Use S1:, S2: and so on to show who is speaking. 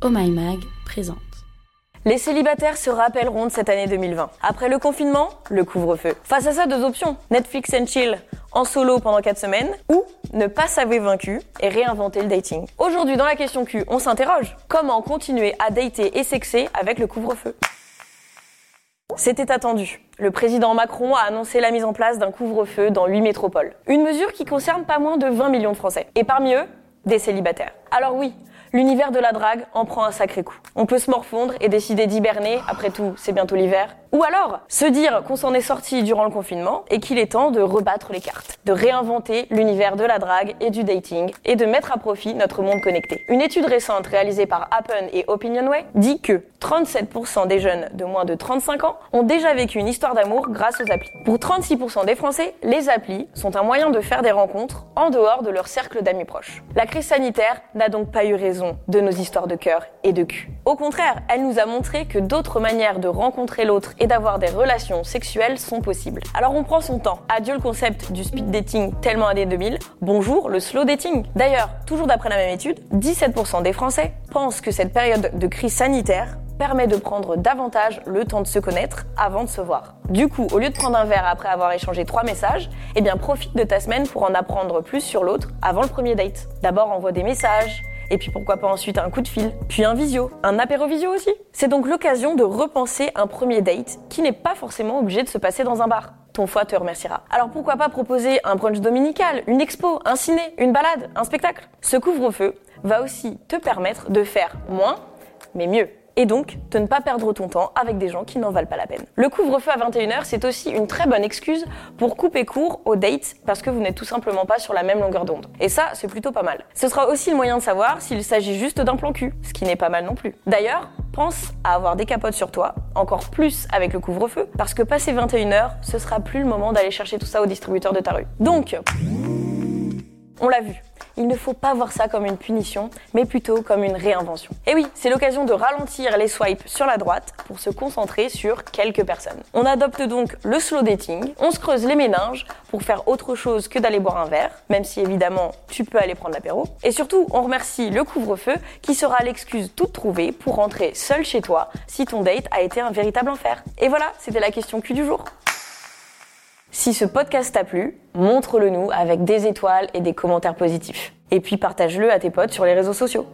S1: Oh My Mag présente.
S2: Les célibataires se rappelleront de cette année 2020. Après le confinement, le couvre-feu. Face à ça, deux options. Netflix and chill en solo pendant 4 semaines ou ne pas s'avouer vaincu et réinventer le dating. Aujourd'hui, dans la question Q, on s'interroge. Comment continuer à dater et sexer avec le couvre-feu? C'était attendu. Le président Macron a annoncé la mise en place d'un couvre-feu dans 8 métropoles. Une mesure qui concerne pas moins de 20 millions de Français. Et parmi eux, des célibataires. Alors oui, l'univers de la drague en prend un sacré coup. On peut se morfondre et décider d'hiberner, après tout, c'est bientôt l'hiver. Ou alors, se dire qu'on s'en est sorti durant le confinement et qu'il est temps de rebattre les cartes, de réinventer l'univers de la drague et du dating et de mettre à profit notre monde connecté. Une étude récente réalisée par Appen et Opinionway dit que 37% des jeunes de moins de 35 ans ont déjà vécu une histoire d'amour grâce aux applis. Pour 36% des Français, les applis sont un moyen de faire des rencontres en dehors de leur cercle d'amis proches. La crise sanitaire n'a donc pas eu raison de nos histoires de cœur et de cul. Au contraire, elle nous a montré que d'autres manières de rencontrer l'autre et d'avoir des relations sexuelles sont possibles. Alors on prend son temps. Adieu le concept du speed dating tellement années 2000. Bonjour le slow dating. D'ailleurs, toujours d'après la même étude, 17% des Français pensent que cette période de crise sanitaire permet de prendre davantage le temps de se connaître avant de se voir. Du coup, au lieu de prendre un verre après avoir échangé trois messages, eh bien profite de ta semaine pour en apprendre plus sur l'autre avant le premier date. D'abord envoie des messages, et puis pourquoi pas ensuite un coup de fil, puis un visio, un apéro visio aussi. C'est donc l'occasion de repenser un premier date qui n'est pas forcément obligé de se passer dans un bar. Ton foie te remerciera. Alors pourquoi pas proposer un brunch dominical, une expo, un ciné, une balade, un spectacle? Ce couvre-feu va aussi te permettre de faire moins, mais mieux et donc de ne pas perdre ton temps avec des gens qui n'en valent pas la peine. Le couvre-feu à 21h, c'est aussi une très bonne excuse pour couper court aux dates parce que vous n'êtes tout simplement pas sur la même longueur d'onde. Et ça, c'est plutôt pas mal. Ce sera aussi le moyen de savoir s'il s'agit juste d'un plan cul, ce qui n'est pas mal non plus. D'ailleurs, pense à avoir des capotes sur toi, encore plus avec le couvre-feu, parce que passé 21h, ce sera plus le moment d'aller chercher tout ça au distributeur de ta rue. Donc, on l'a vu, il ne faut pas voir ça comme une punition, mais plutôt comme une réinvention. Et oui, c'est l'occasion de ralentir les swipes sur la droite pour se concentrer sur quelques personnes. On adopte donc le slow dating, on se creuse les méninges pour faire autre chose que d'aller boire un verre, même si évidemment tu peux aller prendre l'apéro. Et surtout, on remercie le couvre-feu qui sera l'excuse toute trouvée pour rentrer seul chez toi si ton date a été un véritable enfer. Et voilà, c'était la question Q du jour. Si ce podcast t'a plu, montre-le nous avec des étoiles et des commentaires positifs. Et puis partage-le à tes potes sur les réseaux sociaux.